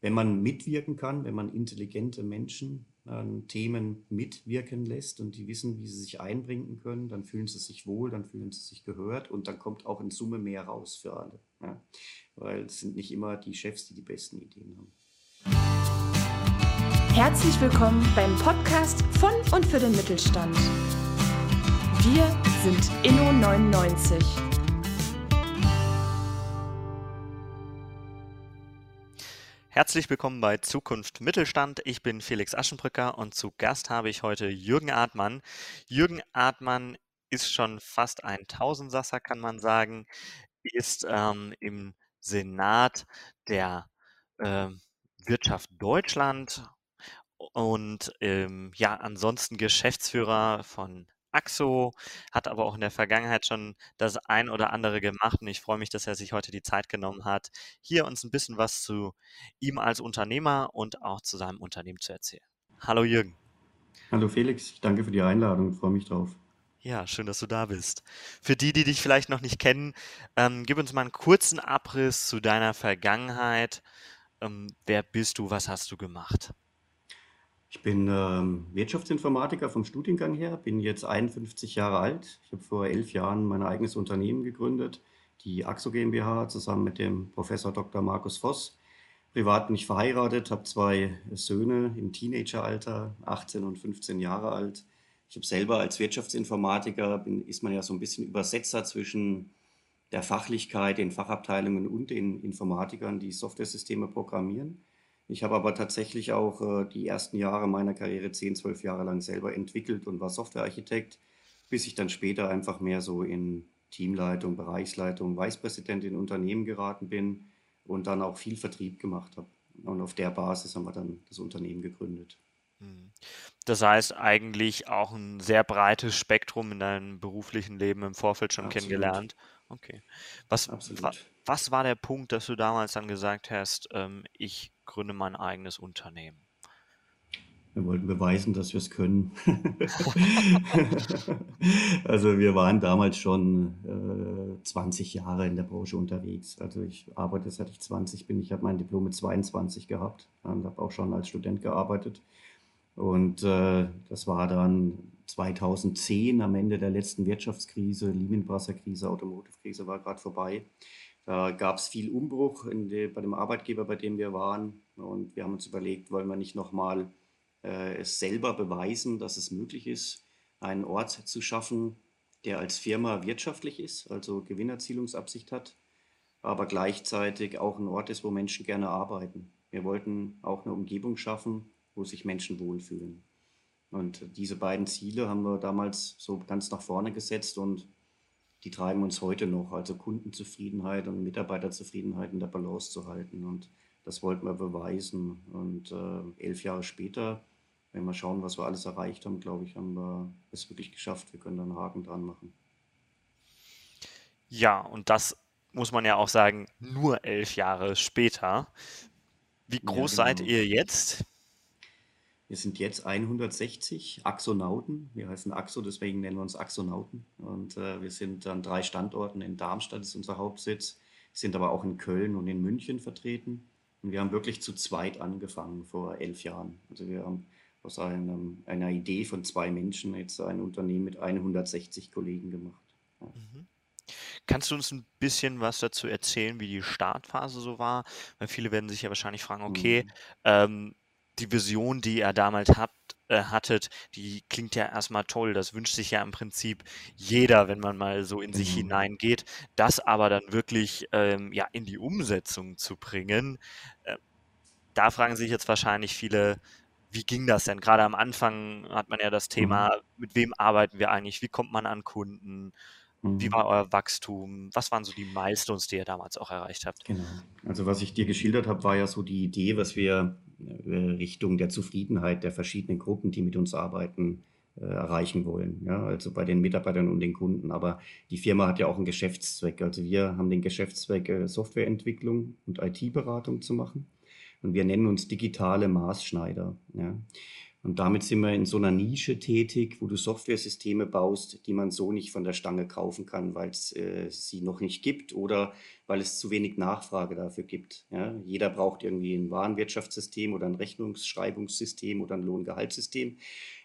wenn man mitwirken kann, wenn man intelligente Menschen an Themen mitwirken lässt und die wissen, wie sie sich einbringen können, dann fühlen sie sich wohl, dann fühlen sie sich gehört und dann kommt auch in Summe mehr raus für alle. Ja? Weil es sind nicht immer die Chefs, die die besten Ideen haben. Herzlich willkommen beim Podcast von und für den Mittelstand. Wir sind Inno99. Herzlich willkommen bei Zukunft Mittelstand. Ich bin Felix Aschenbrücker und zu Gast habe ich heute Jürgen Artmann. Jürgen Artmann ist schon fast ein Tausendsasser, kann man sagen, ist ähm, im Senat der äh, Wirtschaft Deutschland und ähm, ja, ansonsten Geschäftsführer von Axo, hat aber auch in der Vergangenheit schon das ein oder andere gemacht und ich freue mich, dass er sich heute die Zeit genommen hat, hier uns ein bisschen was zu ihm als Unternehmer und auch zu seinem Unternehmen zu erzählen. Hallo Jürgen. Hallo Felix, ich danke für die Einladung, freue mich drauf. Ja, schön, dass du da bist. Für die, die dich vielleicht noch nicht kennen, ähm, gib uns mal einen kurzen Abriss zu deiner Vergangenheit. Ähm, wer bist du? Was hast du gemacht? Ich bin ähm, Wirtschaftsinformatiker vom Studiengang her, bin jetzt 51 Jahre alt. Ich habe vor elf Jahren mein eigenes Unternehmen gegründet, die AXO GmbH, zusammen mit dem Professor Dr. Markus Voss. Privat bin ich verheiratet, habe zwei Söhne im Teenageralter, 18 und 15 Jahre alt. Ich habe selber als Wirtschaftsinformatiker, bin, ist man ja so ein bisschen Übersetzer zwischen der Fachlichkeit, den Fachabteilungen und den Informatikern, die Softwaresysteme programmieren. Ich habe aber tatsächlich auch äh, die ersten Jahre meiner Karriere, 10, 12 Jahre lang selber entwickelt und war Softwarearchitekt, bis ich dann später einfach mehr so in Teamleitung, Bereichsleitung, Vicepräsident in Unternehmen geraten bin und dann auch viel Vertrieb gemacht habe. Und auf der Basis haben wir dann das Unternehmen gegründet. Hm. Das heißt eigentlich auch ein sehr breites Spektrum in deinem beruflichen Leben im Vorfeld schon Absolut. kennengelernt. Okay. Was, wa, was war der Punkt, dass du damals dann gesagt hast, ähm, ich gründe mein eigenes Unternehmen? Wir wollten beweisen, dass wir es können. also wir waren damals schon äh, 20 Jahre in der Branche unterwegs. Also ich arbeite, seit ich 20 bin. Ich habe mein Diplom mit 22 gehabt und habe auch schon als Student gearbeitet. Und äh, das war dann 2010 am Ende der letzten Wirtschaftskrise, Lehman Brothers Krise, Automotive-Krise war gerade vorbei. Da gab es viel Umbruch die, bei dem Arbeitgeber, bei dem wir waren. Und wir haben uns überlegt, wollen wir nicht nochmal äh, es selber beweisen, dass es möglich ist, einen Ort zu schaffen, der als Firma wirtschaftlich ist, also Gewinnerzielungsabsicht hat, aber gleichzeitig auch ein Ort ist, wo Menschen gerne arbeiten. Wir wollten auch eine Umgebung schaffen, wo sich Menschen wohlfühlen. Und diese beiden Ziele haben wir damals so ganz nach vorne gesetzt und die treiben uns heute noch, also Kundenzufriedenheit und Mitarbeiterzufriedenheit in der Balance zu halten. Und das wollten wir beweisen. Und äh, elf Jahre später, wenn wir schauen, was wir alles erreicht haben, glaube ich, haben wir es wirklich geschafft. Wir können da einen Haken dran machen. Ja, und das muss man ja auch sagen, nur elf Jahre später. Wie groß ja, genau. seid ihr jetzt? Wir sind jetzt 160 Axonauten. Wir heißen Axo, deswegen nennen wir uns Axonauten. Und äh, wir sind an drei Standorten. In Darmstadt ist unser Hauptsitz, sind aber auch in Köln und in München vertreten. Und wir haben wirklich zu zweit angefangen vor elf Jahren. Also wir haben aus einem, einer Idee von zwei Menschen jetzt ein Unternehmen mit 160 Kollegen gemacht. Ja. Mhm. Kannst du uns ein bisschen was dazu erzählen, wie die Startphase so war? Weil viele werden sich ja wahrscheinlich fragen, okay, mhm. ähm, die Vision, die ihr damals habt, äh, hattet, die klingt ja erstmal toll. Das wünscht sich ja im Prinzip jeder, wenn man mal so in sich mhm. hineingeht. Das aber dann wirklich ähm, ja, in die Umsetzung zu bringen, äh, da fragen sich jetzt wahrscheinlich viele, wie ging das denn? Gerade am Anfang hat man ja das Thema, mhm. mit wem arbeiten wir eigentlich? Wie kommt man an Kunden? Wie mhm. war euer Wachstum? Was waren so die Milestones, die ihr damals auch erreicht habt? Genau. Also was ich dir geschildert habe, war ja so die Idee, was wir Richtung der Zufriedenheit der verschiedenen Gruppen, die mit uns arbeiten, äh, erreichen wollen. Ja, also bei den Mitarbeitern und den Kunden. Aber die Firma hat ja auch einen Geschäftszweck. Also wir haben den Geschäftszweck, äh, Softwareentwicklung und IT-Beratung zu machen. Und wir nennen uns digitale Maßschneider. Ja. Und damit sind wir in so einer Nische tätig, wo du Softwaresysteme baust, die man so nicht von der Stange kaufen kann, weil es äh, sie noch nicht gibt oder weil es zu wenig Nachfrage dafür gibt. Ja? Jeder braucht irgendwie ein Warenwirtschaftssystem oder ein Rechnungsschreibungssystem oder ein Lohngehaltssystem.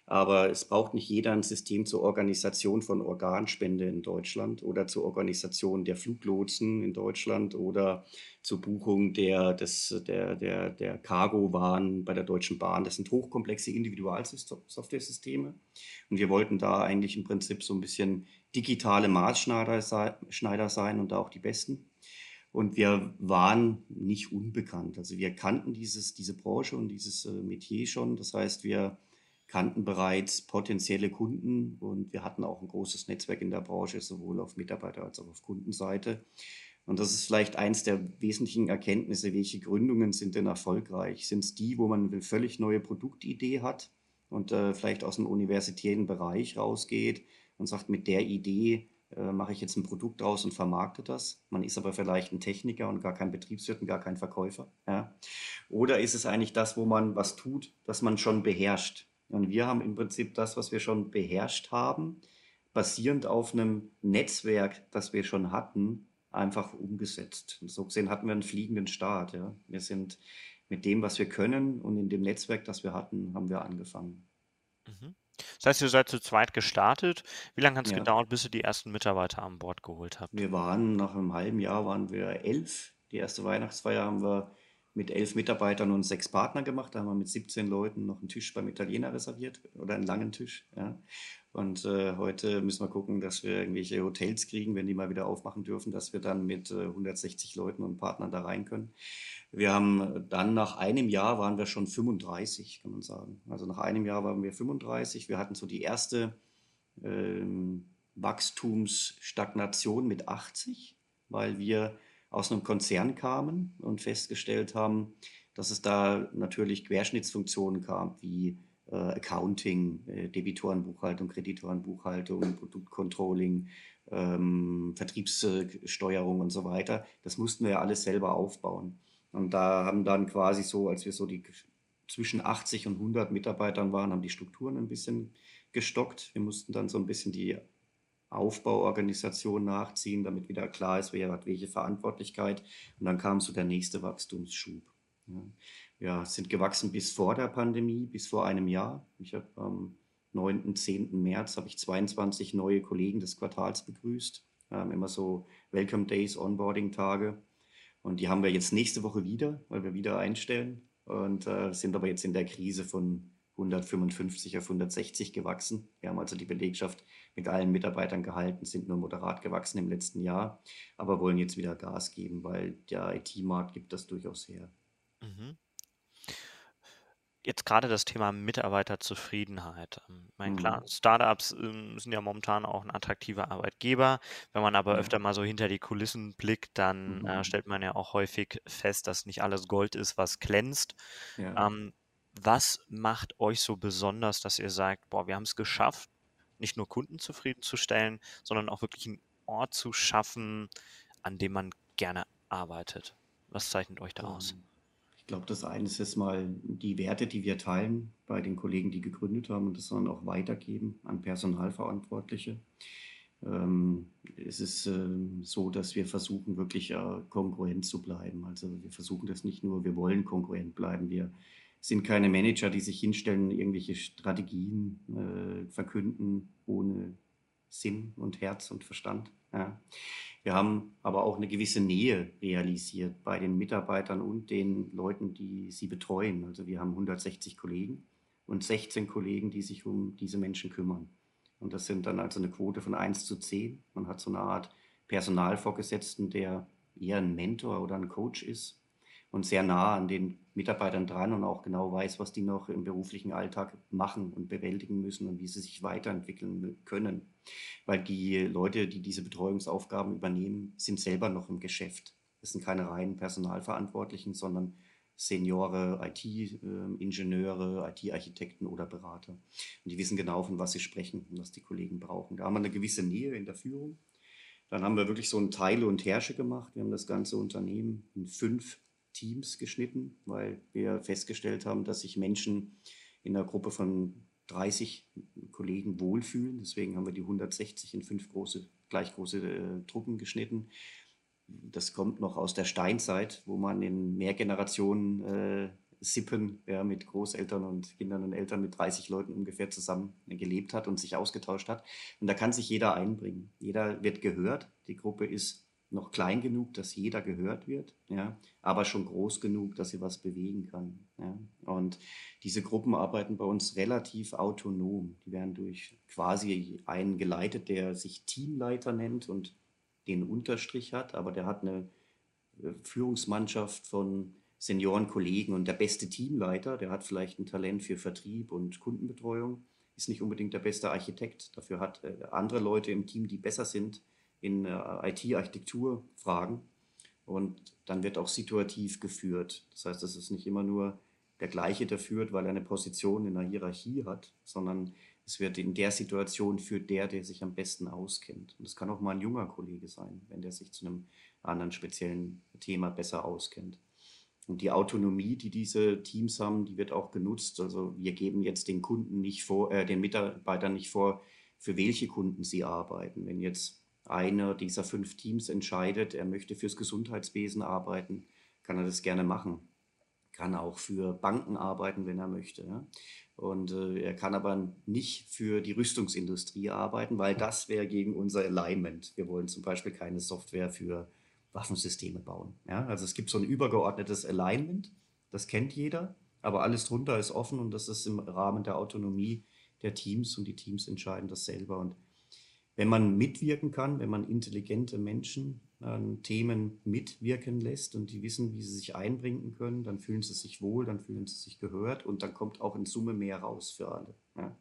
Aber es braucht nicht jeder ein System zur Organisation von Organspende in Deutschland oder zur Organisation der Fluglotsen in Deutschland oder zur Buchung der, des, der, der, der Cargo-Waren bei der Deutschen Bahn. Das sind hochkomplexe Individualsoftware-Systeme. Und wir wollten da eigentlich im Prinzip so ein bisschen digitale Maßschneider sein und da auch die Besten. Und wir waren nicht unbekannt. Also wir kannten dieses, diese Branche und dieses äh, Metier schon. Das heißt, wir kannten bereits potenzielle Kunden und wir hatten auch ein großes Netzwerk in der Branche, sowohl auf Mitarbeiter- als auch auf Kundenseite. Und das ist vielleicht eins der wesentlichen Erkenntnisse, welche Gründungen sind denn erfolgreich? Sind es die, wo man eine völlig neue Produktidee hat und äh, vielleicht aus dem universitären Bereich rausgeht und sagt, mit der Idee äh, mache ich jetzt ein Produkt draus und vermarkte das. Man ist aber vielleicht ein Techniker und gar kein Betriebswirt und gar kein Verkäufer. Ja? Oder ist es eigentlich das, wo man was tut, das man schon beherrscht? Und wir haben im Prinzip das, was wir schon beherrscht haben, basierend auf einem Netzwerk, das wir schon hatten, einfach umgesetzt. Und so gesehen hatten wir einen fliegenden Start. Ja. Wir sind mit dem, was wir können und in dem Netzwerk, das wir hatten, haben wir angefangen. Mhm. Das heißt, ihr seid zu zweit gestartet. Wie lange hat es ja. gedauert, bis ihr die ersten Mitarbeiter an Bord geholt habt? Wir waren nach einem halben Jahr waren wir elf. Die erste Weihnachtsfeier haben wir mit elf Mitarbeitern und sechs Partnern gemacht. Da haben wir mit 17 Leuten noch einen Tisch beim Italiener reserviert oder einen langen Tisch. Ja. Und äh, heute müssen wir gucken, dass wir irgendwelche Hotels kriegen, wenn die mal wieder aufmachen dürfen, dass wir dann mit äh, 160 Leuten und Partnern da rein können. Wir haben dann nach einem Jahr waren wir schon 35, kann man sagen. Also nach einem Jahr waren wir 35. Wir hatten so die erste ähm, Wachstumsstagnation mit 80, weil wir aus einem Konzern kamen und festgestellt haben, dass es da natürlich Querschnittsfunktionen gab, wie äh, Accounting, äh, Debitorenbuchhaltung, Kreditorenbuchhaltung, Produktcontrolling, ähm, Vertriebssteuerung und so weiter. Das mussten wir ja alles selber aufbauen. Und da haben dann quasi so, als wir so die zwischen 80 und 100 Mitarbeitern waren, haben die Strukturen ein bisschen gestockt. Wir mussten dann so ein bisschen die Aufbauorganisation nachziehen, damit wieder klar ist, wer hat welche Verantwortlichkeit. Und dann kam so der nächste Wachstumsschub. Ja, ja sind gewachsen bis vor der Pandemie, bis vor einem Jahr. Ich habe am 9., 10. März habe ich 22 neue Kollegen des Quartals begrüßt. Wir haben immer so Welcome Days, Onboarding-Tage. Und die haben wir jetzt nächste Woche wieder, weil wir wieder einstellen. Und äh, sind aber jetzt in der Krise von 155 auf 160 gewachsen. Wir haben also die Belegschaft mit allen Mitarbeitern gehalten, sind nur moderat gewachsen im letzten Jahr, aber wollen jetzt wieder Gas geben, weil der IT-Markt gibt das durchaus her. Mhm. Jetzt gerade das Thema Mitarbeiterzufriedenheit. Ähm, ich meine, klar, mhm. Startups ähm, sind ja momentan auch ein attraktiver Arbeitgeber. Wenn man aber öfter mal so hinter die Kulissen blickt, dann äh, mhm. äh, stellt man ja auch häufig fest, dass nicht alles Gold ist, was glänzt. Ja. Ähm, was macht euch so besonders, dass ihr sagt, boah, wir haben es geschafft, nicht nur Kunden zufriedenzustellen, sondern auch wirklich einen Ort zu schaffen, an dem man gerne arbeitet? Was zeichnet euch da aus? Ähm, ich glaube, das eine ist jetzt mal die Werte, die wir teilen bei den Kollegen, die gegründet haben und das dann auch weitergeben an Personalverantwortliche. Ähm, es ist äh, so, dass wir versuchen, wirklich äh, kongruent zu bleiben. Also wir versuchen das nicht nur, wir wollen kongruent bleiben. Wir sind keine Manager, die sich hinstellen, irgendwelche Strategien äh, verkünden ohne Sinn und Herz und Verstand. Ja. Wir haben aber auch eine gewisse Nähe realisiert bei den Mitarbeitern und den Leuten, die sie betreuen. Also wir haben 160 Kollegen und 16 Kollegen, die sich um diese Menschen kümmern. Und das sind dann also eine Quote von 1 zu 10. Man hat so eine Art Personalvorgesetzten, der eher ein Mentor oder ein Coach ist und sehr nah an den Mitarbeitern dran und auch genau weiß, was die noch im beruflichen Alltag machen und bewältigen müssen und wie sie sich weiterentwickeln können. Weil die Leute, die diese Betreuungsaufgaben übernehmen, sind selber noch im Geschäft. Das sind keine reinen Personalverantwortlichen, sondern Seniore, IT-Ingenieure, IT-Architekten oder Berater. Und die wissen genau, von was sie sprechen und was die Kollegen brauchen. Da haben wir eine gewisse Nähe in der Führung. Dann haben wir wirklich so ein Teile und Herrsche gemacht. Wir haben das ganze Unternehmen in fünf Teams geschnitten, weil wir festgestellt haben, dass sich Menschen in einer Gruppe von 30 Kollegen wohlfühlen. Deswegen haben wir die 160 in fünf große, gleich große äh, Truppen geschnitten. Das kommt noch aus der Steinzeit, wo man in Mehrgenerationen äh, Sippen ja, mit Großeltern und Kindern und Eltern mit 30 Leuten ungefähr zusammen gelebt hat und sich ausgetauscht hat. Und da kann sich jeder einbringen. Jeder wird gehört. Die Gruppe ist noch klein genug, dass jeder gehört wird, ja, aber schon groß genug, dass sie was bewegen kann. Ja. Und diese Gruppen arbeiten bei uns relativ autonom. Die werden durch quasi einen geleitet, der sich Teamleiter nennt und den Unterstrich hat, aber der hat eine äh, Führungsmannschaft von Seniorenkollegen und der beste Teamleiter, der hat vielleicht ein Talent für Vertrieb und Kundenbetreuung, ist nicht unbedingt der beste Architekt. Dafür hat äh, andere Leute im Team, die besser sind in äh, IT-Architekturfragen. Und dann wird auch situativ geführt. Das heißt, es ist nicht immer nur der gleiche, der führt, weil er eine Position in einer Hierarchie hat, sondern es wird in der Situation für der, der sich am besten auskennt. Und es kann auch mal ein junger Kollege sein, wenn der sich zu einem anderen speziellen Thema besser auskennt. Und die Autonomie, die diese Teams haben, die wird auch genutzt. Also wir geben jetzt den Kunden nicht vor, äh, den Mitarbeitern nicht vor, für welche Kunden sie arbeiten. Wenn jetzt einer dieser fünf Teams entscheidet, er möchte fürs Gesundheitswesen arbeiten, kann er das gerne machen. Kann auch für Banken arbeiten, wenn er möchte. Und äh, er kann aber nicht für die Rüstungsindustrie arbeiten, weil das wäre gegen unser Alignment. Wir wollen zum Beispiel keine Software für Waffensysteme bauen. Ja? Also es gibt so ein übergeordnetes Alignment, das kennt jeder, aber alles drunter ist offen und das ist im Rahmen der Autonomie der Teams und die Teams entscheiden das selber. Und wenn man mitwirken kann, wenn man intelligente Menschen an Themen mitwirken lässt und die wissen, wie sie sich einbringen können, dann fühlen sie sich wohl, dann fühlen sie sich gehört und dann kommt auch in Summe mehr raus für alle. Ja?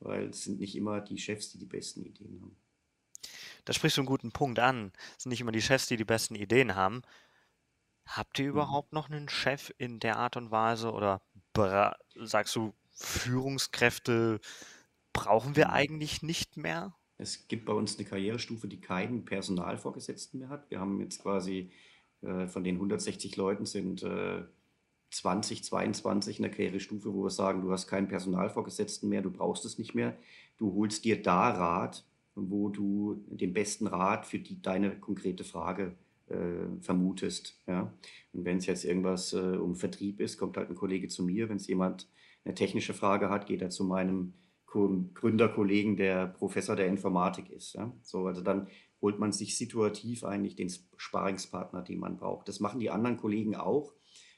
Weil es sind nicht immer die Chefs, die die besten Ideen haben. Da sprichst du einen guten Punkt an. Es sind nicht immer die Chefs, die die besten Ideen haben. Habt ihr mhm. überhaupt noch einen Chef in der Art und Weise oder sagst du, Führungskräfte brauchen wir mhm. eigentlich nicht mehr? Es gibt bei uns eine Karrierestufe, die keinen Personalvorgesetzten mehr hat. Wir haben jetzt quasi äh, von den 160 Leuten sind äh, 20, 22 in der Karrierestufe, wo wir sagen, du hast keinen Personalvorgesetzten mehr, du brauchst es nicht mehr. Du holst dir da Rat, wo du den besten Rat für die, deine konkrete Frage äh, vermutest. Ja? Und wenn es jetzt irgendwas äh, um Vertrieb ist, kommt halt ein Kollege zu mir. Wenn es jemand eine technische Frage hat, geht er zu meinem Gründerkollegen, der Professor der Informatik ist. Ja? So, also dann holt man sich situativ eigentlich den Sparingspartner, den man braucht. Das machen die anderen Kollegen auch.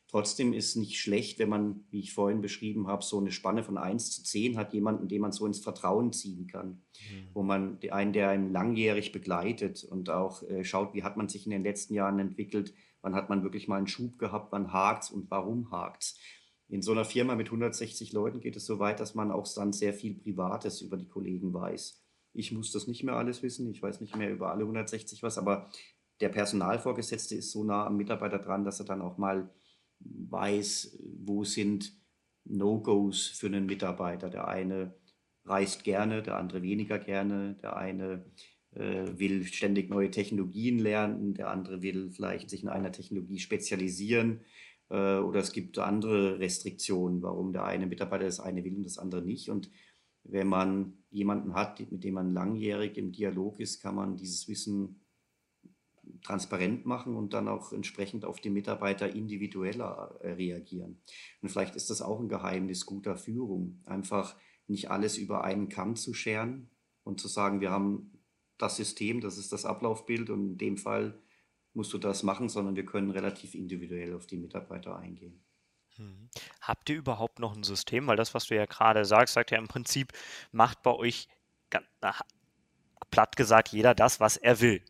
Trotzdem ist es nicht schlecht, wenn man, wie ich vorhin beschrieben habe, so eine Spanne von 1 zu 10 hat, jemanden, den man so ins Vertrauen ziehen kann, mhm. wo man einen, der einen langjährig begleitet und auch äh, schaut, wie hat man sich in den letzten Jahren entwickelt, wann hat man wirklich mal einen Schub gehabt, wann hakt es und warum hakt es in so einer Firma mit 160 Leuten geht es so weit, dass man auch dann sehr viel Privates über die Kollegen weiß. Ich muss das nicht mehr alles wissen, ich weiß nicht mehr über alle 160 was, aber der Personalvorgesetzte ist so nah am Mitarbeiter dran, dass er dann auch mal weiß, wo sind No-Gos für einen Mitarbeiter. Der eine reist gerne, der andere weniger gerne, der eine äh, will ständig neue Technologien lernen, der andere will vielleicht sich in einer Technologie spezialisieren äh, oder es gibt andere Restriktionen, warum der eine Mitarbeiter das eine will und das andere nicht. Und wenn man jemanden hat, mit dem man langjährig im Dialog ist, kann man dieses Wissen transparent machen und dann auch entsprechend auf die Mitarbeiter individueller äh, reagieren. Und vielleicht ist das auch ein Geheimnis guter Führung, einfach nicht alles über einen Kamm zu scheren und zu sagen, wir haben das System, das ist das Ablaufbild und in dem Fall musst du das machen, sondern wir können relativ individuell auf die Mitarbeiter eingehen. Hm. Habt ihr überhaupt noch ein System? Weil das, was du ja gerade sagst, sagt ja im Prinzip, macht bei euch ganz, platt gesagt jeder das, was er will.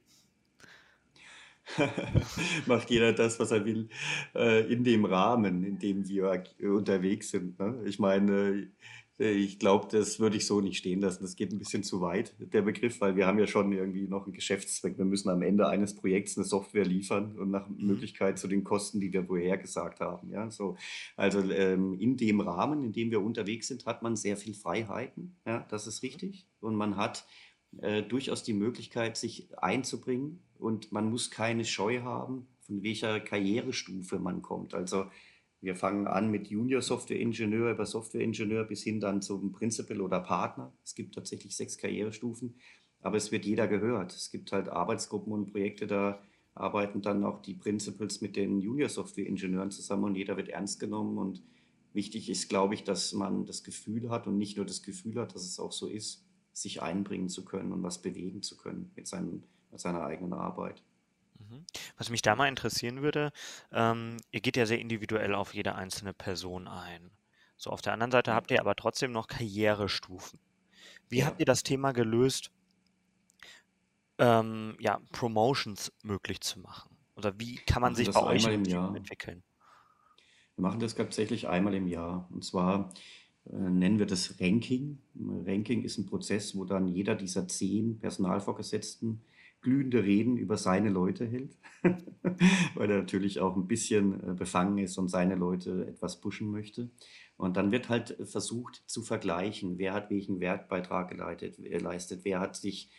macht jeder das, was er will, äh, in dem Rahmen, in dem wir unterwegs sind. Ne? Ich meine, ich glaube, das würde ich so nicht stehen lassen. Das geht ein bisschen zu weit, der Begriff, weil wir haben ja schon irgendwie noch einen Geschäftszweck. Wir müssen am Ende eines Projekts eine Software liefern und nach mhm. Möglichkeit zu den Kosten, die wir vorher gesagt haben. Ja, so. Also ähm, in dem Rahmen, in dem wir unterwegs sind, hat man sehr viel Freiheiten. Ja, das ist richtig. Und man hat äh, durchaus die Möglichkeit, sich einzubringen und man muss keine Scheu haben, von welcher Karrierestufe man kommt. Also Wir fangen an mit Junior Software Ingenieur über Software Ingenieur bis hin dann zum Principal oder Partner. Es gibt tatsächlich sechs Karrierestufen, aber es wird jeder gehört. Es gibt halt Arbeitsgruppen und Projekte, da arbeiten dann auch die Principals mit den Junior Software Ingenieuren zusammen und jeder wird ernst genommen. Und wichtig ist, glaube ich, dass man das Gefühl hat und nicht nur das Gefühl hat, dass es auch so ist, sich einbringen zu können und was bewegen zu können mit, seinen, mit seiner eigenen Arbeit. Mhm. Was mich da mal interessieren würde, ähm, ihr geht ja sehr individuell auf jede einzelne Person ein. So, auf der anderen Seite habt ihr aber trotzdem noch Karrierestufen. Wie Ja. habt ihr das Thema gelöst, ähm, ja, Promotions möglich zu machen? Oder wie kann man sich bei euch entwickeln? Wir machen das tatsächlich einmal im Jahr. Und zwar äh, nennen wir das Ranking. Ranking ist ein Prozess, wo dann jeder dieser zehn Personalvorgesetzten glühende Reden über seine Leute hält, weil er natürlich auch ein bisschen äh, befangen ist und seine Leute etwas pushen möchte. Und dann wird halt versucht zu vergleichen, wer hat welchen Wertbeitrag geleitet, äh, leistet, wer hat sich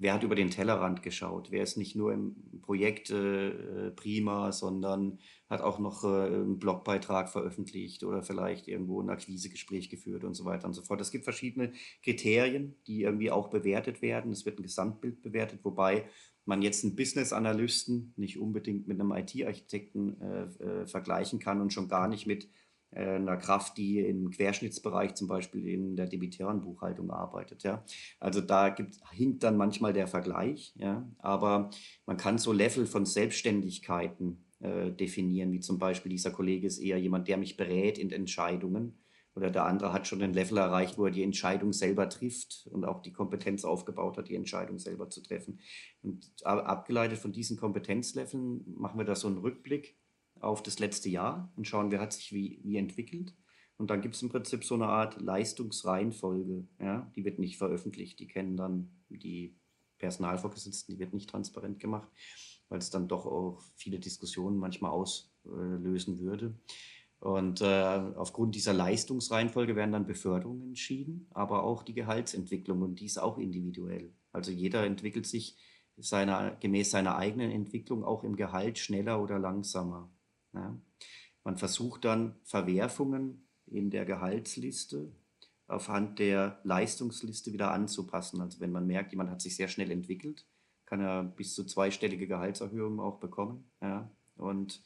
wer hat über den Tellerrand geschaut, wer ist nicht nur im Projekt äh, prima, sondern hat auch noch äh, einen Blogbeitrag veröffentlicht oder vielleicht irgendwo ein Akquisegespräch geführt und so weiter und so fort. Es gibt verschiedene Kriterien, die irgendwie auch bewertet werden. Es wird ein Gesamtbild bewertet, wobei man jetzt einen Business-Analysten nicht unbedingt mit einem IT-Architekten äh, äh, vergleichen kann und schon gar nicht mit äh, einer Kraft, die im Querschnittsbereich zum Beispiel in der debitären Buchhaltung arbeitet. Ja. Also da gibt, hinkt dann manchmal der Vergleich, ja. aber man kann so Level von Selbstständigkeiten äh, definieren, wie zum Beispiel dieser Kollege ist eher jemand, der mich berät in Entscheidungen oder der andere hat schon ein Level erreicht, wo er die Entscheidung selber trifft und auch die Kompetenz aufgebaut hat, die Entscheidung selber zu treffen. Und abgeleitet von diesen Kompetenzleveln machen wir da so einen Rückblick auf das letzte Jahr und schauen, wer hat sich wie, wie entwickelt. Und dann gibt es im Prinzip so eine Art Leistungsreihenfolge. Ja? Die wird nicht veröffentlicht. Die kennen dann die Personalvorgesetzten, die wird nicht transparent gemacht, weil es dann doch auch viele Diskussionen manchmal auslösen würde. Und äh, aufgrund dieser Leistungsreihenfolge werden dann Beförderungen entschieden, aber auch die Gehaltsentwicklung und die ist auch individuell. Also jeder entwickelt sich seiner, gemäß seiner eigenen Entwicklung auch im Gehalt schneller oder langsamer. Ja. Man versucht dann Verwerfungen in der Gehaltsliste aufhand der Leistungsliste wieder anzupassen. Also wenn man merkt, jemand hat sich sehr schnell entwickelt, kann er bis zu zweistellige Gehaltserhöhungen auch bekommen. Ja. Und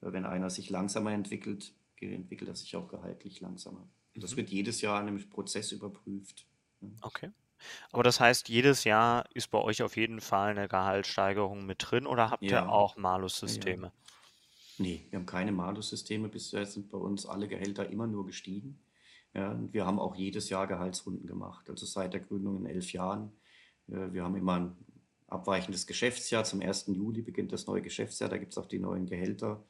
wenn einer sich langsamer entwickelt, entwickelt er sich auch gehaltlich langsamer. Das Mhm. wird jedes Jahr in einem Prozess überprüft. Ja. Okay. Aber das heißt, jedes Jahr ist bei euch auf jeden Fall eine Gehaltssteigerung mit drin oder habt ihr Ja, auch ja, ja. Malus-Systeme? Nee, wir haben keine Malus-Systeme. Bisher sind bei uns alle Gehälter immer nur gestiegen. Ja, und wir haben auch jedes Jahr Gehaltsrunden gemacht. Also seit der Gründung in elf Jahren. Äh, Wir haben immer abweichendes Geschäftsjahr. Zum 1. Juli beginnt das neue Geschäftsjahr. Da gibt es auch die neuen Gehälter.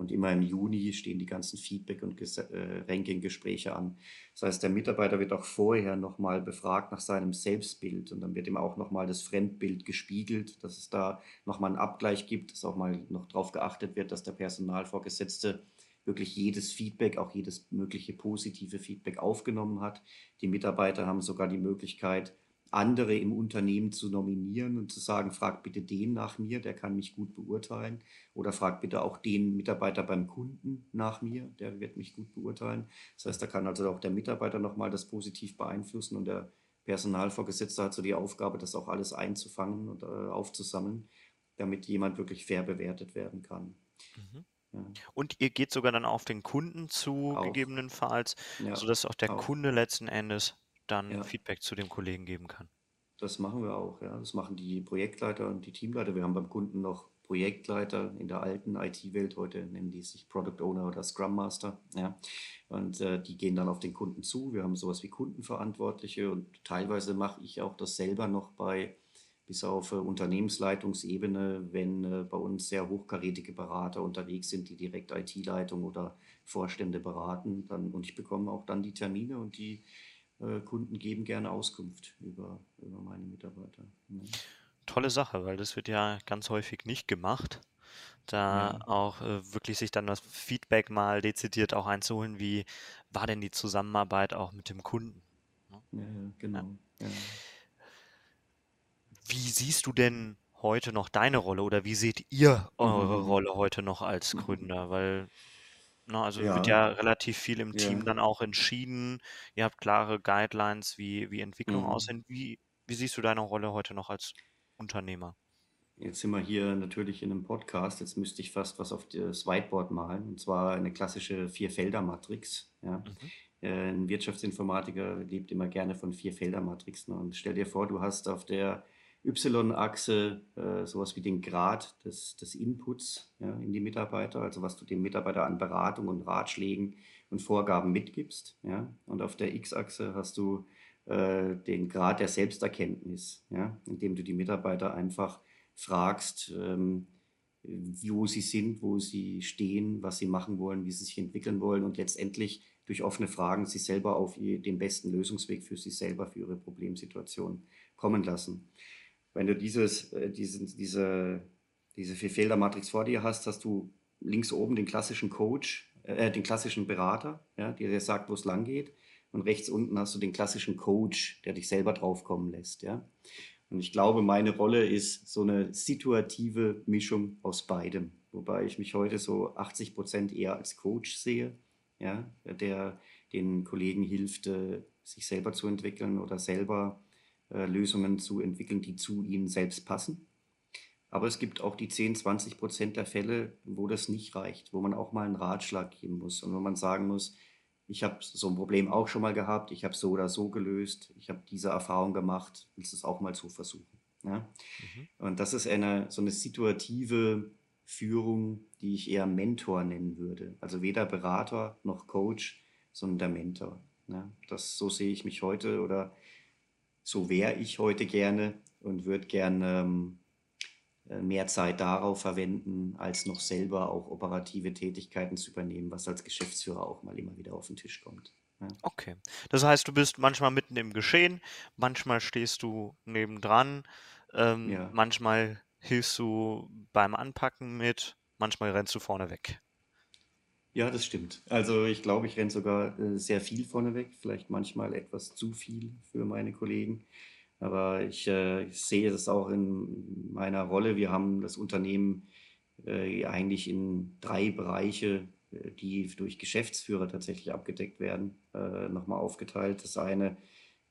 Und immer im Juni stehen die ganzen Feedback- und äh, Ranking-Gespräche an. Das heißt, der Mitarbeiter wird auch vorher nochmal befragt nach seinem Selbstbild und dann wird ihm auch nochmal das Fremdbild gespiegelt, dass es da nochmal einen Abgleich gibt, dass auch mal noch darauf geachtet wird, dass der Personalvorgesetzte wirklich jedes Feedback, auch jedes mögliche positive Feedback aufgenommen hat. Die Mitarbeiter haben sogar die Möglichkeit, andere im Unternehmen zu nominieren und zu sagen, frag bitte den nach mir, der kann mich gut beurteilen. Oder frag bitte auch den Mitarbeiter beim Kunden nach mir, der wird mich gut beurteilen. Das heißt, da kann also auch der Mitarbeiter nochmal das positiv beeinflussen und der Personalvorgesetzte hat so die Aufgabe, das auch alles einzufangen und äh, aufzusammeln, damit jemand wirklich fair bewertet werden kann. Mhm. Ja, Und ihr geht sogar dann auf den Kunden zu, auch, gegebenenfalls, ja, sodass auch der auch, Kunde letzten Endes dann ja. Feedback zu dem Kollegen geben kann. Das machen wir auch, ja. Das machen die Projektleiter und die Teamleiter. Wir haben beim Kunden noch Projektleiter in der alten IT-Welt. Heute nennen die sich Product Owner oder Scrum Master, ja. Und äh, die gehen dann auf den Kunden zu. Wir haben sowas wie Kundenverantwortliche und teilweise mache ich auch das selber noch bei bis auf äh, Unternehmensleitungsebene, wenn äh, bei uns sehr hochkarätige Berater unterwegs sind, die direkt IT-Leitung oder Vorstände beraten. Dann, und ich bekomme auch dann die Termine und die Kunden geben gerne Auskunft über, über meine Mitarbeiter. Ja. Tolle Sache, weil das wird ja ganz häufig nicht gemacht. Da Ja. auch äh, wirklich sich dann das Feedback mal dezidiert auch einzuholen, wie war denn die Zusammenarbeit auch mit dem Kunden? Ne? Ja. genau. Ja. Wie siehst du denn heute noch deine Rolle oder wie seht ihr eure Mhm. Rolle heute noch als Mhm. Gründer? Weil Ne, also wird Ja, ja relativ viel im Team ja. dann auch entschieden. Ihr habt klare Guidelines, wie wie Entwicklung Mhm. aussehen. Wie wie siehst du deine Rolle heute noch als Unternehmer? Jetzt sind wir hier natürlich in einem Podcast. Jetzt müsste ich fast was auf das Whiteboard malen, und zwar eine klassische Vierfelder-Matrix. Ja. Mhm. Äh, Ein Wirtschaftsinformatiker lebt immer gerne von Vierfelder-Matrixen. Und stell dir vor, du hast auf der Y-Achse äh, sowas wie den Grad des, des Inputs ja, in die Mitarbeiter, also was du dem Mitarbeiter an Beratung und Ratschlägen und Vorgaben mitgibst. Ja. Und auf der X-Achse hast du äh, den Grad der Selbsterkenntnis, ja, indem du die Mitarbeiter einfach fragst, ähm, wo sie sind, wo sie stehen, was sie machen wollen, wie sie sich entwickeln wollen und letztendlich durch offene Fragen sie selber auf den besten Lösungsweg für sich selber, für ihre Problemsituation kommen lassen. Wenn du dieses, äh, diese, diese, diese Vierfelder-Matrix vor dir hast, hast du links oben den klassischen Coach, äh, den klassischen Berater, ja, der dir sagt, wo es lang geht. Und rechts unten hast du den klassischen Coach, der dich selber draufkommen lässt. Ja? Und ich glaube, meine Rolle ist so eine situative Mischung aus beidem. Wobei ich mich heute so 80 Prozent eher als Coach sehe, ja, der den Kollegen hilft, äh, sich selber zu entwickeln oder selber äh, Lösungen zu entwickeln, die zu ihnen selbst passen. Aber es gibt auch die 10, 20 Prozent der Fälle, wo das nicht reicht, wo man auch mal einen Ratschlag geben muss und wo man sagen muss, ich habe so ein Problem auch schon mal gehabt, ich habe so oder so gelöst, ich habe diese Erfahrung gemacht, willst du es auch mal so versuchen. Ja? Mhm. Und das ist eine, so eine situative Führung, die ich eher Mentor nennen würde. Also weder Berater noch Coach, sondern der Mentor. Ja? Das, so sehe ich mich heute oder so wäre ich heute gerne und würde gerne ähm, äh, mehr Zeit darauf verwenden, als noch selber auch operative Tätigkeiten zu übernehmen, was als Geschäftsführer auch mal immer wieder auf den Tisch kommt. Ja. Okay. Das heißt, du bist manchmal mitten im Geschehen, manchmal stehst du nebendran, ähm, ja. manchmal hilfst du beim Anpacken mit, manchmal rennst du vorne weg. Ja, das stimmt. Also ich glaube, ich renne sogar äh, sehr viel vorneweg, vielleicht manchmal etwas zu viel für meine Kollegen. Aber ich, äh, ich sehe das auch in meiner Rolle. Wir haben das Unternehmen äh, eigentlich in drei Bereiche, äh, die durch Geschäftsführer tatsächlich abgedeckt werden, äh, nochmal aufgeteilt. Das eine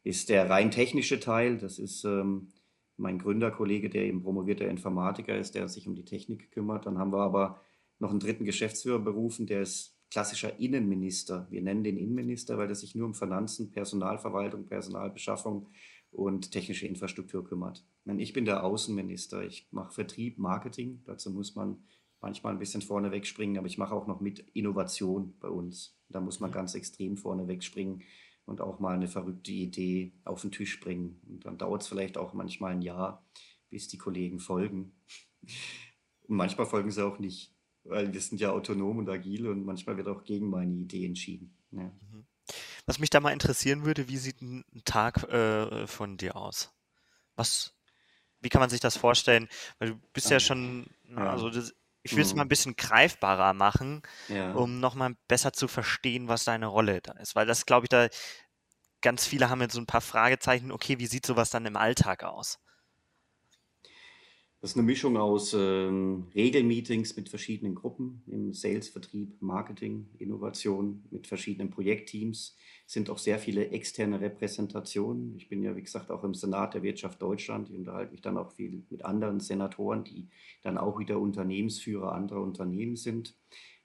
ist der rein technische Teil. Das ist ähm, mein Gründerkollege, der eben promovierter Informatiker ist, der sich um die Technik kümmert. Dann haben wir aber noch einen dritten Geschäftsführer berufen, der ist klassischer Innenminister. Wir nennen den Innenminister, weil er sich nur um Finanzen, Personalverwaltung, Personalbeschaffung und technische Infrastruktur kümmert. Ich bin der Außenminister. Ich mache Vertrieb, Marketing. Dazu muss man manchmal ein bisschen vorne wegspringen, aber ich mache auch noch mit Innovation bei uns. Da muss man Mhm. ganz extrem vorne wegspringen und auch mal eine verrückte Idee auf den Tisch bringen. Und dann dauert es vielleicht auch manchmal ein Jahr, bis die Kollegen folgen. Und manchmal folgen sie auch nicht, weil wir sind ja autonom und agil und manchmal wird auch gegen meine Idee entschieden. Ja. Mhm. Was mich da mal interessieren würde, wie sieht ein Tag äh, von dir aus? Was, wie kann man sich das vorstellen? Weil du bist ja Ah, schon, Ja. also das, ich will es mal ein Mhm. bisschen greifbarer machen, Ja. um nochmal besser zu verstehen, was deine Rolle da ist. Weil das, glaube ich, da ganz viele haben jetzt so ein paar Fragezeichen. Okay, wie sieht sowas dann im Alltag aus? Das ist eine Mischung aus ähm, Regelmeetings mit verschiedenen Gruppen im Sales, Vertrieb, Marketing, Innovation, mit verschiedenen Projektteams. Es sind auch sehr viele externe Repräsentationen. Ich bin ja, wie gesagt, auch im Senat der Wirtschaft Deutschland. Ich unterhalte mich dann auch viel mit anderen Senatoren, die dann auch wieder Unternehmensführer anderer Unternehmen sind.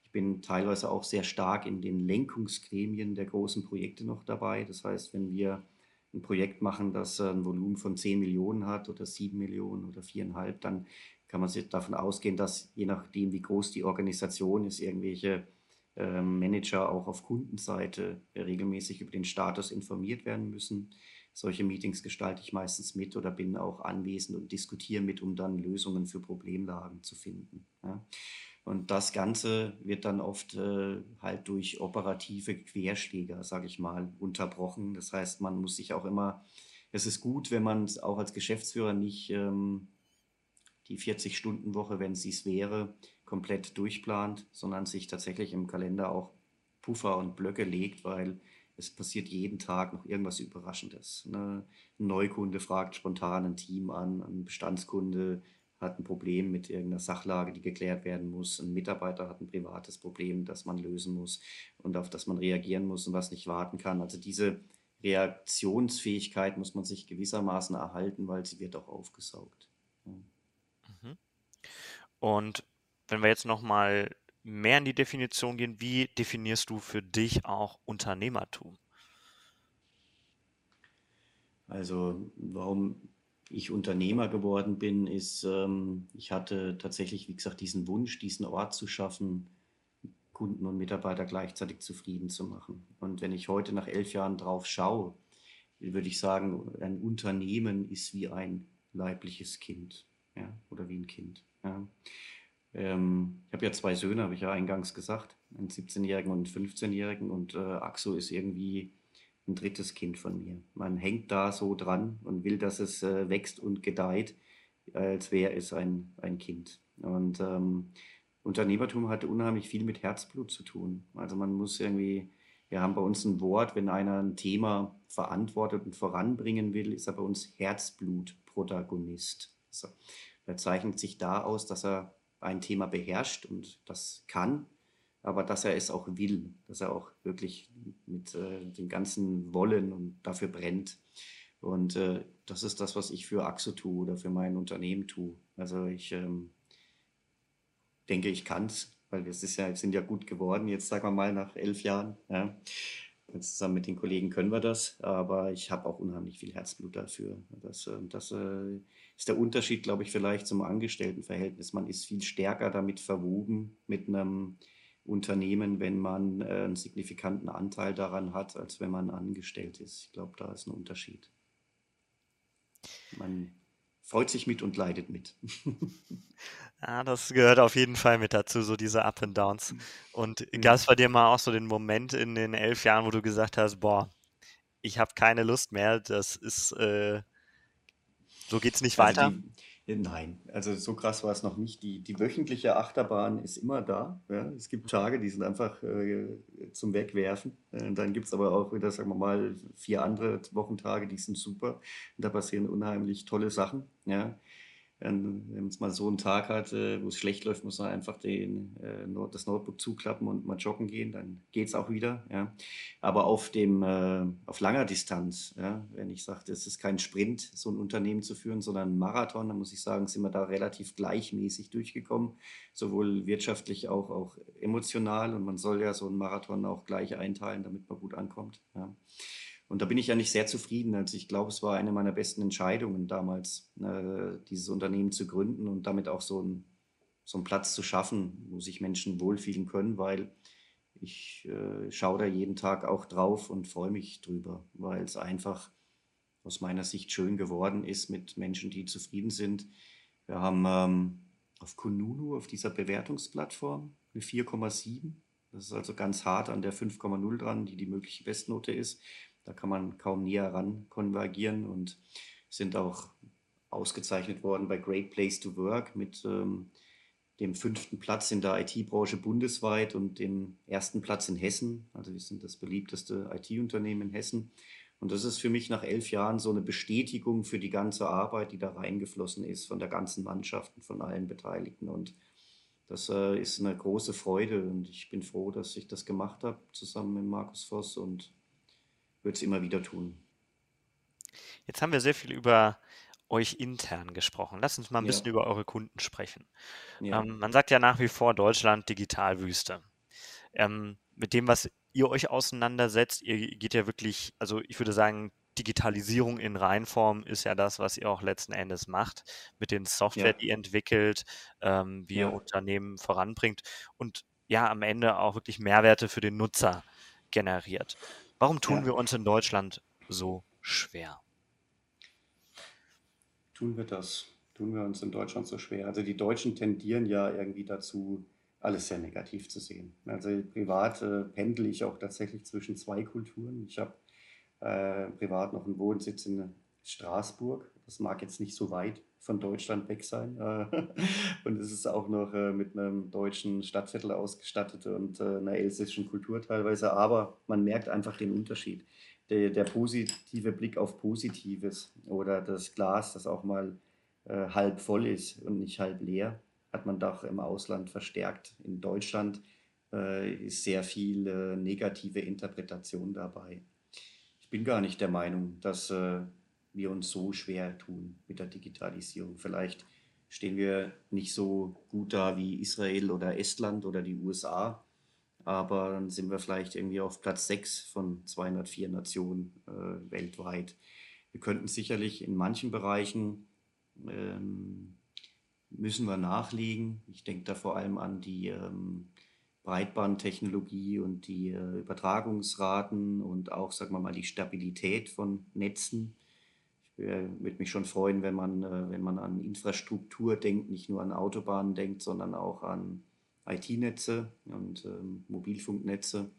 Ich bin teilweise auch sehr stark in den Lenkungsgremien der großen Projekte noch dabei. Das heißt, wenn wir ein Projekt machen, das äh, ein Volumen von 10 Millionen hat oder 7 Millionen oder 4,5, dann kann man sich davon ausgehen, dass je nachdem, wie groß die Organisation ist, irgendwelche ähm, Manager auch auf Kundenseite äh, regelmäßig über den Status informiert werden müssen. Solche Meetings gestalte ich meistens mit oder bin auch anwesend und diskutiere mit, um dann Lösungen für Problemlagen zu finden. Ja. Und das Ganze wird dann oft äh, halt durch operative Querschläger, sage ich mal, unterbrochen. Das heißt, man muss sich auch immer, es ist gut, wenn man auch als Geschäftsführer nicht ähm, die 40-Stunden-Woche, wenn sie es wäre, komplett durchplant, sondern sich tatsächlich im Kalender auch Puffer und Blöcke legt, weil es passiert jeden Tag noch irgendwas Überraschendes. Ne? Ein Neukunde fragt spontan ein Team an, ein Bestandskunde hat ein Problem mit irgendeiner Sachlage, die geklärt werden muss. Ein Mitarbeiter hat ein privates Problem, das man lösen muss und auf das man reagieren muss und was nicht warten kann. Also diese Reaktionsfähigkeit muss man sich gewissermaßen erhalten, weil sie wird auch aufgesaugt. Mhm. Und wenn wir jetzt nochmal mehr in die Definition gehen, wie definierst du für dich auch Unternehmertum? Also warum ich Unternehmer geworden bin, ist, ähm, ich hatte tatsächlich, wie gesagt, diesen Wunsch, diesen Ort zu schaffen, Kunden und Mitarbeiter gleichzeitig zufrieden zu machen. Und wenn ich heute nach elf Jahren drauf schaue, würde ich sagen, ein Unternehmen ist wie ein leibliches Kind ja, oder wie ein Kind. Ja. Ähm, ich habe ja zwei Söhne, habe ich ja eingangs gesagt, einen 17-Jährigen und einen 15-Jährigen und äh, Axo ist irgendwie ein drittes Kind von mir. Man hängt da so dran und will, dass es äh, wächst und gedeiht, als wäre es ein, ein Kind. Und ähm, Unternehmertum hat unheimlich viel mit Herzblut zu tun. Also man muss irgendwie, wir haben bei uns ein Wort, wenn einer ein Thema verantwortet und voranbringen will, ist er bei uns Herzblut-Protagonist. Also, er zeichnet sich da aus, dass er ein Thema beherrscht und das kann aber dass er es auch will, dass er auch wirklich mit äh, dem ganzen Wollen und dafür brennt. Und äh, das ist das, was ich für Axo tue oder für mein Unternehmen tue. Also ich ähm, denke, ich kann es, weil wir ja, sind ja gut geworden, jetzt sagen wir mal nach elf Jahren. Ja. Zusammen mit den Kollegen können wir das, aber ich habe auch unheimlich viel Herzblut dafür. Das, äh, das äh, ist der Unterschied, glaube ich, vielleicht zum Angestelltenverhältnis. Man ist viel stärker damit verwoben, mit einem Unternehmen, wenn man äh, einen signifikanten Anteil daran hat, als wenn man angestellt ist. Ich glaube, da ist ein Unterschied. Man freut sich mit und leidet mit. ja, das gehört auf jeden Fall mit dazu, so diese Up and Downs. Und gab es bei dir mal auch so den Moment in den elf Jahren, wo du gesagt hast, boah, ich habe keine Lust mehr, das ist, äh, so geht es nicht also weiter? Die, Nein, also so krass war es noch nicht. Die, die wöchentliche Achterbahn ist immer da. Ja. Es gibt Tage, die sind einfach äh, zum Wegwerfen. Äh, dann gibt es aber auch wieder, sagen wir mal, vier andere Wochentage, die sind super. Und da passieren unheimlich tolle Sachen. Ja. Wenn man mal so einen Tag hat, äh, wo es schlecht läuft, muss man einfach den, äh, das Notebook zuklappen und mal joggen gehen, dann geht es auch wieder. Ja. Aber auf, dem, äh, auf langer Distanz, ja, wenn ich sage, es ist kein Sprint, so ein Unternehmen zu führen, sondern ein Marathon, dann muss ich sagen, sind wir da relativ gleichmäßig durchgekommen, sowohl wirtschaftlich auch, auch emotional. Und man soll ja so einen Marathon auch gleich einteilen, damit man gut ankommt. Ja. Und da bin ich ja nicht sehr zufrieden. Also ich glaube, es war eine meiner besten Entscheidungen damals, äh, dieses Unternehmen zu gründen und damit auch so, ein, so einen Platz zu schaffen, wo sich Menschen wohlfühlen können, weil ich äh, schaue da jeden Tag auch drauf und freue mich drüber, weil es einfach aus meiner Sicht schön geworden ist mit Menschen, die zufrieden sind. Wir haben ähm, auf Kununu, auf dieser Bewertungsplattform, eine 4,7. Das ist also ganz hart an der 5,0 dran, die die mögliche Bestnote ist. Da kann man kaum näher ran konvergieren und sind auch ausgezeichnet worden bei Great Place to Work mit ähm, dem fünften Platz in der IT-Branche bundesweit und dem ersten Platz in Hessen. Also wir sind das beliebteste IT-Unternehmen in Hessen. Und das ist für mich nach elf Jahren so eine Bestätigung für die ganze Arbeit, die da reingeflossen ist von der ganzen Mannschaft und von allen Beteiligten. Und das äh, ist eine große Freude und ich bin froh, dass ich das gemacht habe zusammen mit Markus Voss und würde es immer wieder tun. Jetzt haben wir sehr viel über euch intern gesprochen. Lass uns mal ein ja. bisschen über eure Kunden sprechen. Ja. Ähm, man sagt ja nach wie vor Deutschland Digitalwüste. Ähm, mit dem, was ihr euch auseinandersetzt, ihr geht ja wirklich, also ich würde sagen, Digitalisierung in Reinform ist ja das, was ihr auch letzten Endes macht, mit den Software, ja. die ihr entwickelt, ähm, wie ihr Unternehmen voranbringt und ja, am Ende auch wirklich Mehrwerte für den Nutzer generiert. Warum tun ja. wir uns in Deutschland so schwer? Tun wir das? Tun wir uns in Deutschland so schwer? Also die Deutschen tendieren ja irgendwie dazu, alles sehr negativ zu sehen. Also privat äh, pendel ich auch tatsächlich zwischen zwei Kulturen. Ich habe äh, privat noch einen Wohnsitz in Straßburg. Das mag jetzt nicht so weit von Deutschland weg sein. Äh, und es ist auch noch äh, mit einem deutschen Stadtviertel ausgestattet und äh, einer elsässischen Kultur teilweise. Aber man merkt einfach den Unterschied. Der, der positive Blick auf Positives oder das Glas, das auch mal halb voll ist und nicht halb leer, hat man doch im Ausland verstärkt. In Deutschland ist sehr viel negative Interpretation dabei. Ich bin gar nicht der Meinung, dass wir uns so schwer tun mit der Digitalisierung. Vielleicht stehen wir nicht so gut da wie Israel oder Estland oder die USA, aber dann sind wir vielleicht irgendwie auf Platz 6 von 204 Nationen äh, weltweit. Wir könnten sicherlich in manchen Bereichen ähm, müssen wir nachlegen. Ich denke da vor allem an die ähm, Breitbandtechnologie und die äh, Übertragungsraten und auch, sagen wir mal, die Stabilität von Netzen. Ich würde mich schon freuen, wenn man, äh, wenn man an Infrastruktur denkt, nicht nur an Autobahnen denkt, sondern auch an IT-Netze und ähm, Mobilfunknetze.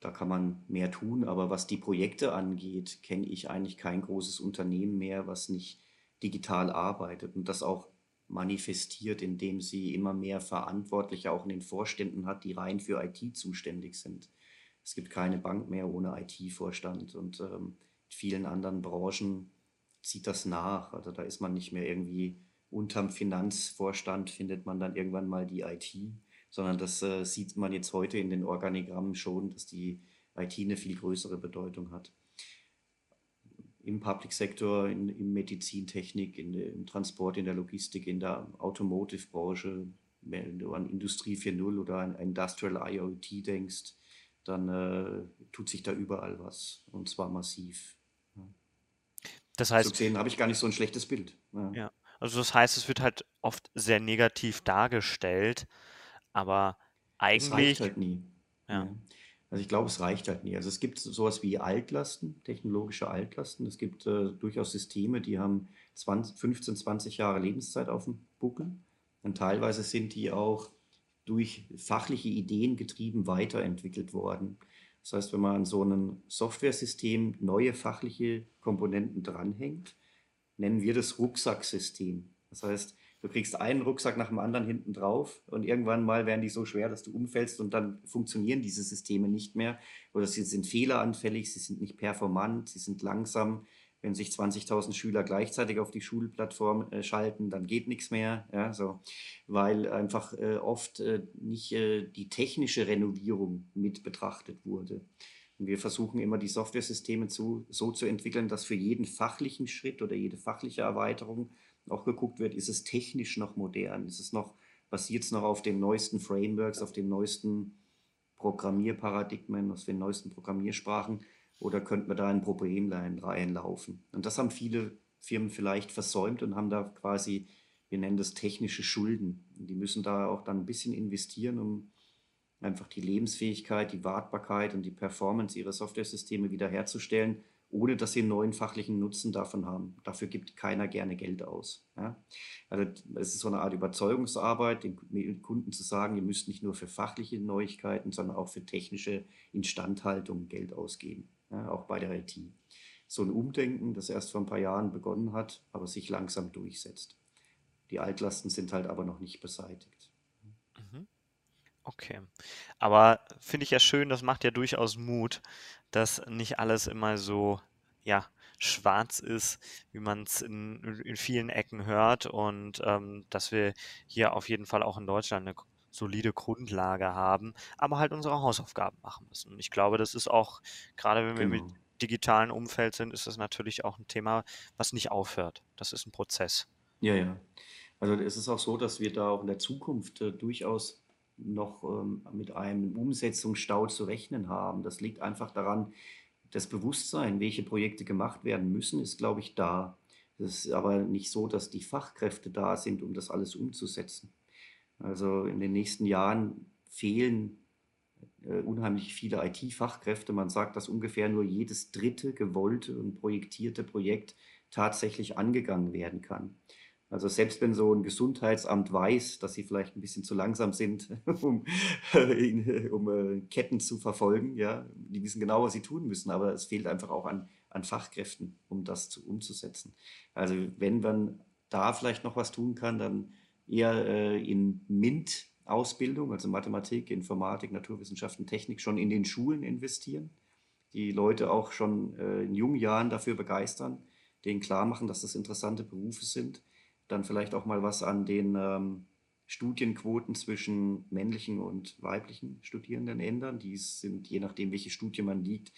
Da kann man mehr tun, aber was die Projekte angeht, kenne ich eigentlich kein großes Unternehmen mehr, was nicht digital arbeitet und das auch manifestiert, indem sie immer mehr Verantwortliche auch in den Vorständen hat, die rein für IT zuständig sind. Es gibt keine Bank mehr ohne IT-Vorstand und ähm, vielen anderen Branchen zieht das nach. Also da ist man nicht mehr irgendwie unterm Finanzvorstand findet man dann irgendwann mal die IT, sondern das äh, sieht man jetzt heute in den Organigrammen schon, dass die IT eine viel größere Bedeutung hat. Im Public Sector, in, in Medizintechnik, in, im Transport, in der Logistik, in der Automotive-Branche, wenn du an Industrie 4.0 oder an Industrial IoT denkst, dann äh, tut sich da überall was und zwar massiv. Das heißt, so gesehen habe ich gar nicht so ein schlechtes Bild. Ja. ja. Also das heißt, es wird halt oft sehr negativ dargestellt, aber eigentlich. Es reicht halt nie. Ja. Also ich glaube, es reicht halt nie. Also es gibt sowas wie Altlasten, technologische Altlasten. Es gibt äh, durchaus Systeme, die haben 20, 15, 20 Jahre Lebenszeit auf dem Buckel. Und teilweise sind die auch durch fachliche Ideen getrieben weiterentwickelt worden. Das heißt, wenn man an so einem Softwaresystem neue fachliche Komponenten dranhängt, nennen wir das Rucksacksystem. Das heißt, du kriegst einen Rucksack nach dem anderen hinten drauf und irgendwann mal werden die so schwer, dass du umfällst und dann funktionieren diese Systeme nicht mehr oder sie sind fehleranfällig, sie sind nicht performant, sie sind langsam. Wenn sich 20.000 Schüler gleichzeitig auf die Schulplattform äh, schalten, dann geht nichts mehr, ja, so, weil einfach äh, oft äh, nicht äh, die technische Renovierung mit betrachtet wurde. Und wir versuchen immer die Softwaresysteme zu, so zu entwickeln, dass für jeden fachlichen Schritt oder jede fachliche Erweiterung auch geguckt wird, ist es technisch noch modern, ist es noch, basiert es noch auf den neuesten Frameworks, auf den neuesten Programmierparadigmen, aus den neuesten Programmiersprachen oder könnten wir da ein Problem reinlaufen? Und das haben viele Firmen vielleicht versäumt und haben da quasi, wir nennen das technische Schulden. Und die müssen da auch dann ein bisschen investieren, um einfach die Lebensfähigkeit, die Wartbarkeit und die Performance ihrer Softwaresysteme wiederherzustellen, ohne dass sie einen neuen fachlichen Nutzen davon haben. Dafür gibt keiner gerne Geld aus. Ja? Also es ist so eine Art Überzeugungsarbeit, den Kunden zu sagen, ihr müsst nicht nur für fachliche Neuigkeiten, sondern auch für technische Instandhaltung Geld ausgeben, ja? auch bei der IT. So ein Umdenken, das erst vor ein paar Jahren begonnen hat, aber sich langsam durchsetzt. Die Altlasten sind halt aber noch nicht beseitigt. Mhm. Okay. Aber finde ich ja schön, das macht ja durchaus Mut, dass nicht alles immer so, ja, schwarz ist, wie man es in, in vielen Ecken hört und ähm, dass wir hier auf jeden Fall auch in Deutschland eine solide Grundlage haben, aber halt unsere Hausaufgaben machen müssen. Ich glaube, das ist auch, gerade wenn wir mit genau. digitalen Umfeld sind, ist das natürlich auch ein Thema, was nicht aufhört. Das ist ein Prozess. Ja, ja. Also es ist auch so, dass wir da auch in der Zukunft äh, durchaus noch ähm, mit einem Umsetzungsstau zu rechnen haben. Das liegt einfach daran, das Bewusstsein, welche Projekte gemacht werden müssen, ist, glaube ich, da. Es ist aber nicht so, dass die Fachkräfte da sind, um das alles umzusetzen. Also in den nächsten Jahren fehlen äh, unheimlich viele IT-Fachkräfte. Man sagt, dass ungefähr nur jedes dritte gewollte und projektierte Projekt tatsächlich angegangen werden kann. Also selbst wenn so ein Gesundheitsamt weiß, dass sie vielleicht ein bisschen zu langsam sind, um, um äh, Ketten zu verfolgen, ja, die wissen genau, was sie tun müssen, aber es fehlt einfach auch an, an Fachkräften, um das zu, umzusetzen. Also wenn man da vielleicht noch was tun kann, dann eher äh, in MINT-Ausbildung, also Mathematik, Informatik, Naturwissenschaften, Technik, schon in den Schulen investieren, die Leute auch schon äh, in jungen Jahren dafür begeistern denen klar machen, dass das interessante Berufe sind. Dann vielleicht auch mal was an den ähm, Studienquoten zwischen männlichen und weiblichen Studierenden ändern. Die sind, je nachdem, welche Studie man liegt,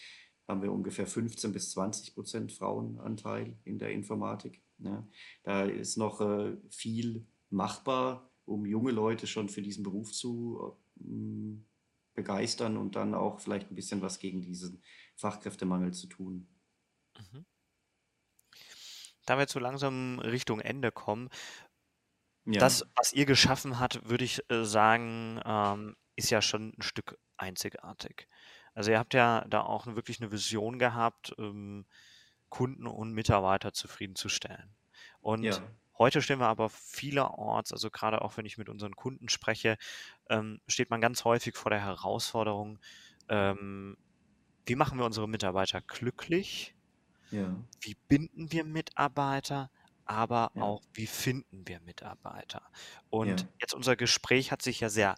haben wir ungefähr 15 bis 20 Prozent Frauenanteil in der Informatik. Ja, da ist noch äh, viel machbar, um junge Leute schon für diesen Beruf zu äh, begeistern und dann auch vielleicht ein bisschen was gegen diesen Fachkräftemangel zu tun. Mhm. Da wir zu langsam Richtung Ende kommen, ja. Das, was ihr geschaffen habt, würde ich äh, sagen, ähm, ist ja schon ein Stück einzigartig. Also ihr habt ja da auch wirklich eine Vision gehabt, ähm, Kunden und Mitarbeiter zufriedenzustellen. Und ja. Heute stehen wir aber vielerorts, also gerade auch wenn ich mit unseren Kunden spreche, ähm, steht man ganz häufig vor der Herausforderung, ähm, wie machen wir unsere Mitarbeiter glücklich? Ja. Wie binden wir Mitarbeiter? aber ja. auch, wie finden wir Mitarbeiter? Und ja. jetzt unser Gespräch hat sich ja sehr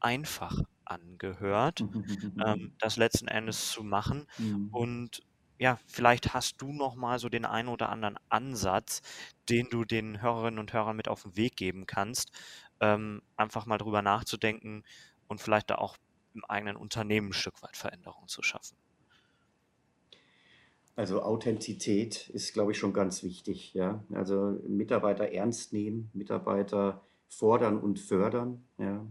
einfach angehört, ähm, das letzten Endes zu machen. Mhm. Und ja, vielleicht hast du noch mal so den einen oder anderen Ansatz, den du den Hörerinnen und Hörern mit auf den Weg geben kannst, ähm, einfach mal drüber nachzudenken und vielleicht da auch im eigenen Unternehmen ein Stück weit Veränderungen zu schaffen. Also Authentizität ist, glaube ich, schon ganz wichtig. Ja? Also Mitarbeiter ernst nehmen, Mitarbeiter fordern und fördern. Ja?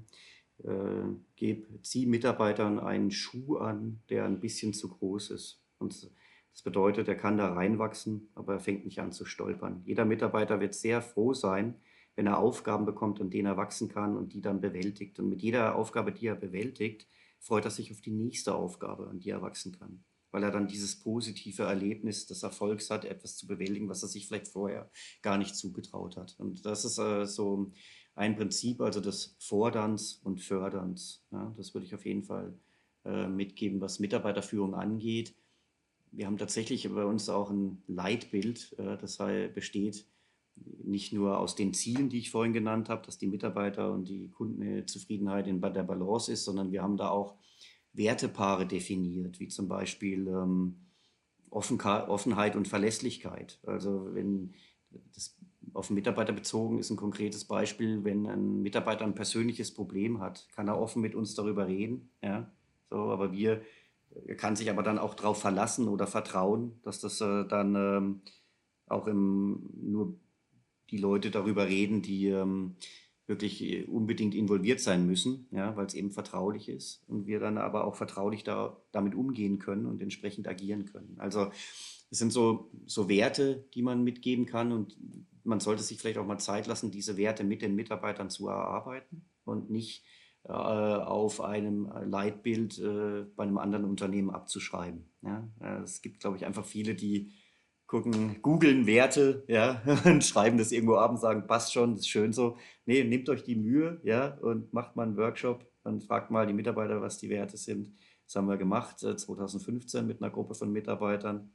Äh, geb, zieh Mitarbeitern einen Schuh an, der ein bisschen zu groß ist. Und das bedeutet, er kann da reinwachsen, aber er fängt nicht an zu stolpern. Jeder Mitarbeiter wird sehr froh sein, wenn er Aufgaben bekommt, an denen er wachsen kann und die dann bewältigt. Und mit jeder Aufgabe, die er bewältigt, freut er sich auf die nächste Aufgabe, an die er wachsen kann weil er dann dieses positive Erlebnis des Erfolgs hat, etwas zu bewältigen, was er sich vielleicht vorher gar nicht zugetraut hat. Und das ist äh, so ein Prinzip, also des Forderns und Förderns. Ja, das würde ich auf jeden Fall äh, mitgeben, was Mitarbeiterführung angeht. Wir haben tatsächlich bei uns auch ein Leitbild, äh, das besteht nicht nur aus den Zielen, die ich vorhin genannt habe, dass die Mitarbeiter und die Kundenzufriedenheit in der Balance ist, sondern wir haben da auch Wertepaare definiert, wie zum Beispiel ähm, Offenheit und Verlässlichkeit. Also wenn das auf Mitarbeiter bezogen ist ein konkretes Beispiel, wenn ein Mitarbeiter ein persönliches Problem hat, kann er offen mit uns darüber reden. Ja? So, aber wir kann sich aber dann auch darauf verlassen oder vertrauen, dass das äh, dann ähm, auch im, nur die Leute darüber reden, die ähm, wirklich äh, unbedingt involviert sein müssen, ja, weil es eben vertraulich ist und wir dann aber auch vertraulich da, damit umgehen können und entsprechend agieren können. Also es sind so, so Werte, die man mitgeben kann und man sollte sich vielleicht auch mal Zeit lassen, diese Werte mit den Mitarbeitern zu erarbeiten und nicht äh, auf einem Leitbild äh, bei einem anderen Unternehmen abzuschreiben. Ja? Es gibt, glaube ich, einfach viele, die gucken, googeln Werte, ja, und schreiben das irgendwo ab und sagen, passt schon, das ist schön so. Nee, nehmt euch die Mühe, ja, und macht mal einen Workshop und fragt mal die Mitarbeiter, was die Werte sind. Das haben wir gemacht, 2015 äh, mit einer Gruppe von Mitarbeitern.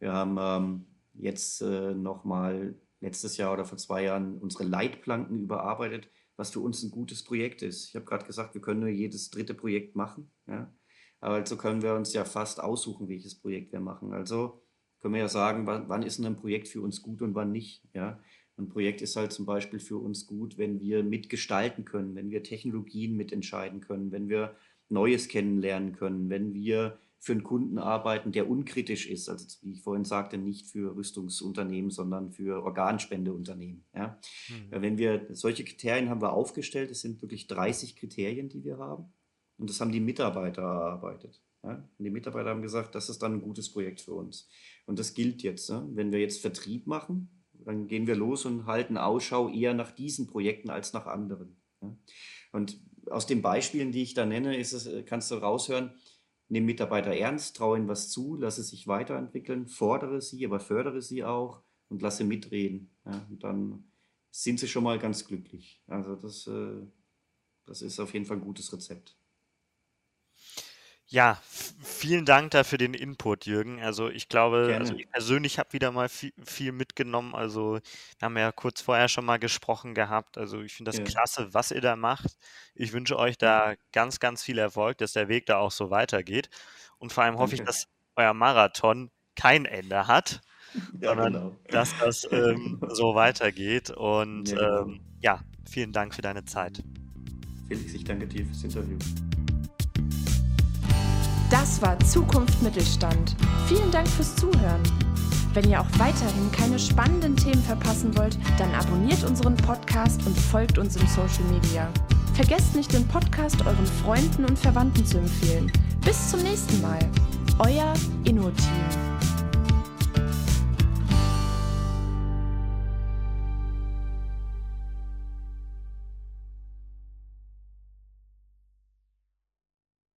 Wir haben ähm, jetzt äh, nochmal letztes Jahr oder vor zwei Jahren unsere Leitplanken überarbeitet, was für uns ein gutes Projekt ist. Ich habe gerade gesagt, wir können nur jedes dritte Projekt machen, ja. Aber also können wir uns ja fast aussuchen, welches Projekt wir machen. Also können wir ja sagen, wann, wann ist denn ein Projekt für uns gut und wann nicht. Ja? Ein Projekt ist halt zum Beispiel für uns gut, wenn wir mitgestalten können, wenn wir Technologien mitentscheiden können, wenn wir Neues kennenlernen können, wenn wir für einen Kunden arbeiten, der unkritisch ist, also wie ich vorhin sagte, nicht für Rüstungsunternehmen, sondern für Organspendeunternehmen. Ja? Mhm. Wenn wir solche Kriterien haben wir aufgestellt, es sind wirklich 30 Kriterien, die wir haben, und das haben die Mitarbeiter erarbeitet. Ja? Und die Mitarbeiter haben gesagt, das ist dann ein gutes Projekt für uns. Und das gilt jetzt. Ne? Wenn wir jetzt Vertrieb machen, dann gehen wir los und halten Ausschau eher nach diesen Projekten als nach anderen. Ja? Und aus den Beispielen, die ich da nenne, es, kannst du raushören, nimm Mitarbeiter ernst, traue ihnen was zu, lasse sich weiterentwickeln, fordere sie, aber fördere sie auch und lasse mitreden. Ja? Und dann sind sie schon mal ganz glücklich. Also das, äh, das ist auf jeden Fall ein gutes Rezept. Ja, vielen Dank dafür den Input, Jürgen. Also ich glaube, also ich persönlich habe wieder mal viel, viel mitgenommen. Also wir haben ja kurz vorher schon mal gesprochen gehabt. Also ich finde das Ja. klasse, was ihr da macht. Ich wünsche euch da ganz, ganz viel Erfolg, dass der Weg da auch so weitergeht. Und vor allem hoffe ich, dass euer Marathon kein Ende hat ja, sondern genau. dass das ähm, so weitergeht. Und ja, genau. ähm, ja, vielen Dank für deine Zeit. Felix, ich danke dir fürs Interview. Das war Zukunft Mittelstand. Vielen Dank fürs Zuhören. Wenn ihr auch weiterhin keine spannenden Themen verpassen wollt, dann abonniert unseren Podcast und folgt uns im Social Media. Vergesst nicht, den Podcast euren Freunden und Verwandten zu empfehlen. Bis zum nächsten Mal. Euer